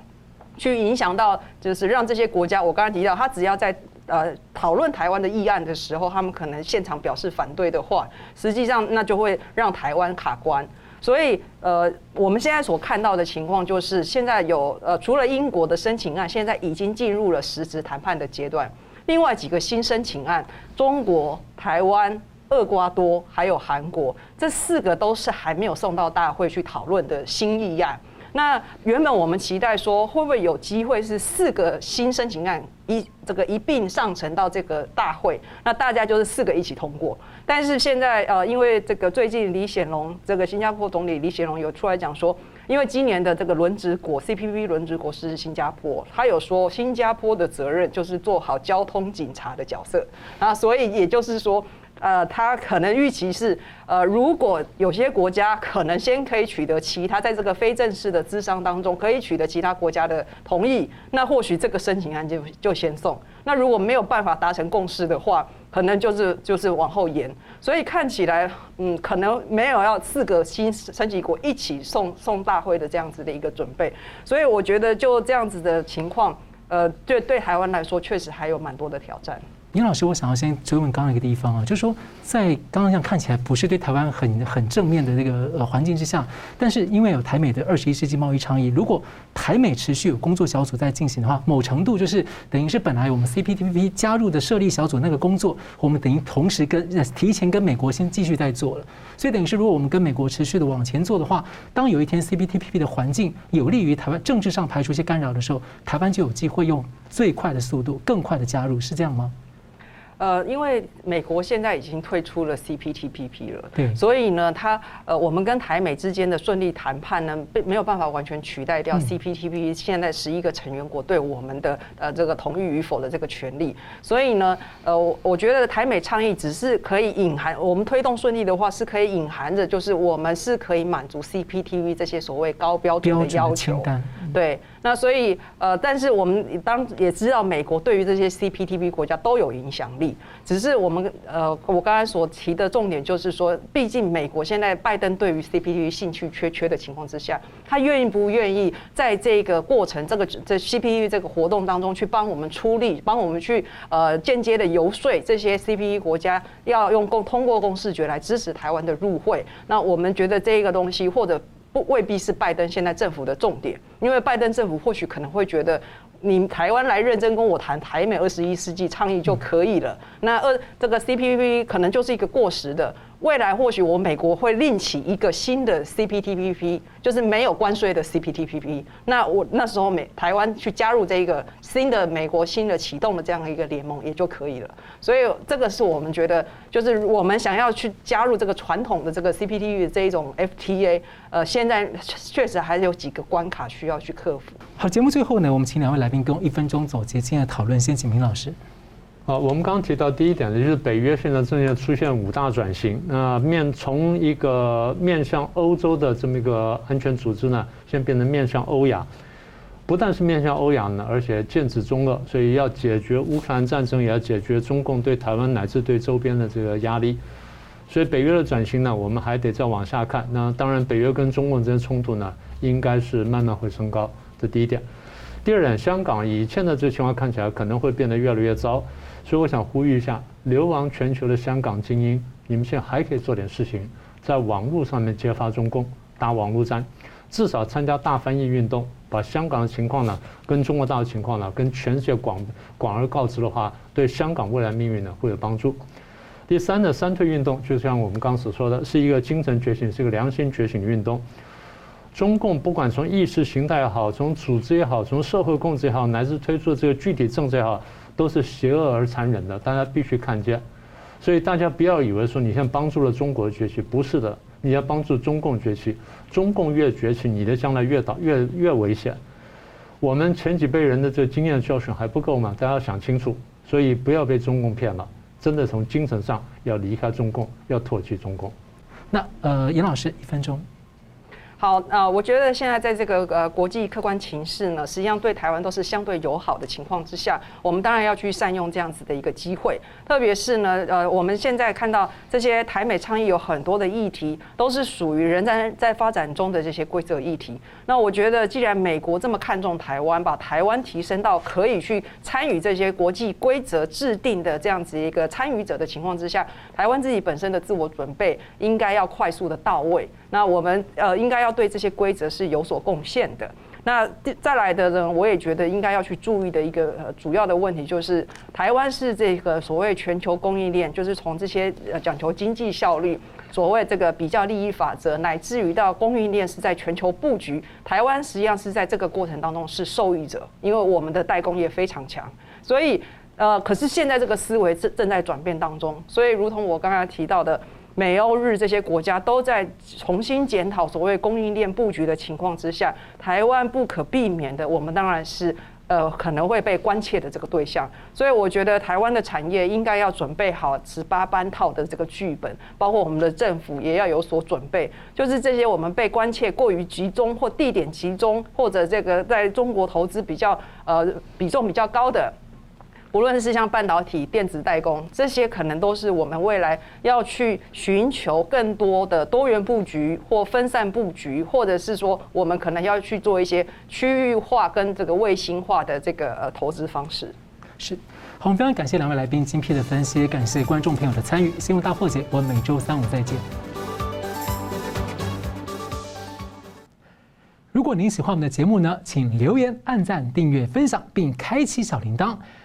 去影响到，就是让这些国家，我刚刚提到，他只要在呃讨论台湾的议案的时候，他们可能现场表示反对的话，实际上那就会让台湾卡关。所以呃，我们现在所看到的情况就是，现在有呃除了英国的申请案，现在已经进入了实质谈判的阶段。另外几个新申请案，中国、台湾、厄瓜多还有韩国，这四个都是还没有送到大会去讨论的新议案。那原本我们期待说，会不会有机会是四个新申请案一这个一并上呈到这个大会，那大家就是四个一起通过。但是现在呃，因为这个最近李显龙这个新加坡总理李显龙有出来讲说，因为今年的这个轮值国 CPTPP 轮值国是新加坡，他有说新加坡的责任就是做好交通警察的角色啊，所以也就是说。呃，他可能预期是，呃，如果有些国家可能先可以取得其他，在这个非正式的咨商当中可以取得其他国家的同意，那或许这个申请案就就先送。那如果没有办法达成共识的话，可能就是就是往后延。所以看起来，嗯，可能没有要四个新申请国一起送送大会的这样子的一个准备。所以我觉得就这样子的情况，呃，对对台湾来说，确实还有蛮多的挑战。尹老师，我想要先追问刚刚一个地方啊，就是说，在刚刚这样看起来不是对台湾很很正面的这个呃环境之下，但是因为有台美的二十一世纪贸易倡议，如果台美持续有工作小组在进行的话，某程度就是等于是本来我们 CPTPP 加入的设立小组那个工作，我们等于同时跟提前跟美国先继续在做了，所以等于是如果我们跟美国持续的往前做的话，当有一天 CPTPP 的环境有利于台湾政治上排除一些干扰的时候，台湾就有机会用最快的速度更快的加入，是这样吗？呃，因为美国现在已经退出了 CPTPP 了，对，所以呢，它呃，我们跟台美之间的顺利谈判呢，并没有办法完全取代掉 CPTPP 现在十一个成员国对我们的呃这个同意与否的这个权利。所以呢，呃，我我觉得台美倡议只是可以隐含，我们推动顺利的话，是可以隐含着，就是我们是可以满足 CPTPP 这些所谓高标准的要求，对。那所以，呃，但是我们当也知道，美国对于这些 CPTP 国家都有影响力。只是我们，呃，我刚才所提的重点就是说，毕竟美国现在拜登对于 CPTP 兴趣缺缺的情况之下，他愿意不愿意在这个过程、这个这 CPTP 这个活动当中去帮我们出力，帮我们去呃间接的游说这些 CPTPP 国家要用共通过共识决来支持台湾的入会。那我们觉得这个东西或者。不未必是拜登现在政府的重点，因为拜登政府或许可能会觉得，你台湾来认真跟我谈台美二十一世纪倡议就可以了，那二这个 C P P 可能就是一个过时的。未来或许我美国会另起一个新的 CPTPP，就是没有关税的 CPTPP。那我那时候美台湾去加入这一个新的美国新的启动的这样一个联盟也就可以了。所以这个是我们觉得，就是我们想要去加入这个传统的这个 CPTP 这一种 FTA，呃，现在确实还有几个关卡需要去克服。好，节目最后呢，我们请两位来宾跟我一分钟总结今天的讨论。先请明老师。啊，我们刚刚提到第一点呢，就是北约现在正在出现五大转型。那面从一个面向欧洲的这么一个安全组织呢，现在变成面向欧亚，不但是面向欧亚呢，而且剑指中俄，所以要解决乌克兰战争，也要解决中共对台湾乃至对周边的这个压力。所以北约的转型呢，我们还得再往下看。那当然，北约跟中共之间冲突呢，应该是慢慢会升高。这第一点。第二点，香港以现在这个情况看起来，可能会变得越来越糟。所以我想呼吁一下，流亡全球的香港精英，你们现在还可以做点事情，在网络上面揭发中共，打网络战，至少参加大翻译运动，把香港的情况呢，跟中国大陆情况呢，跟全世界广广而告之的话，对香港未来命运呢会有帮助。第三呢，三退运动，就像我们刚所说的，是一个精神觉醒，是一个良心觉醒的运动。中共不管从意识形态也好，从组织也好，从社会控制也好，乃至推出的这个具体政策也好。都是邪恶而残忍的，大家必须看见。所以大家不要以为说你现在帮助了中国崛起，不是的，你要帮助中共崛起。中共越崛起，你的将来越倒越越危险。我们前几辈人的这个经验教训还不够吗？大家要想清楚。所以不要被中共骗了，真的从精神上要离开中共，要唾弃中共。那呃，颜老师一分钟。好，呃，我觉得现在在这个呃国际客观情势呢，实际上对台湾都是相对友好的情况之下，我们当然要去善用这样子的一个机会。特别是呢，呃，我们现在看到这些台美倡议有很多的议题，都是属于仍然在发展中的这些规则议题。那我觉得，既然美国这么看重台湾，把台湾提升到可以去参与这些国际规则制定的这样子一个参与者的情况之下，台湾自己本身的自我准备应该要快速的到位。那我们呃应该要对这些规则是有所贡献的。那再来的人，我也觉得应该要去注意的一个呃主要的问题就是，台湾是这个所谓全球供应链，就是从这些呃讲求经济效率，所谓这个比较利益法则，乃至于到供应链是在全球布局，台湾实际上是在这个过程当中是受益者，因为我们的代工业非常强，所以呃可是现在这个思维正正在转变当中，所以如同我刚刚提到的。美欧日这些国家都在重新检讨所谓供应链布局的情况之下，台湾不可避免的，我们当然是呃可能会被关切的这个对象。所以我觉得台湾的产业应该要准备好十八般套的这个剧本，包括我们的政府也要有所准备，就是这些我们被关切过于集中或地点集中，或者这个在中国投资比较呃比重比较高的。无论是像半导体、电子代工，这些可能都是我们未来要去寻求更多的多元布局或分散布局，或者是说我们可能要去做一些区域化跟这个卫星化的这个呃投资方式。是，好，非常感谢两位来宾精辟的分析，感谢观众朋友的参与。新闻大破解，我们每周三五再见。如果您喜欢我们的节目呢，请留言、按赞、订阅、分享，并开启小铃铛。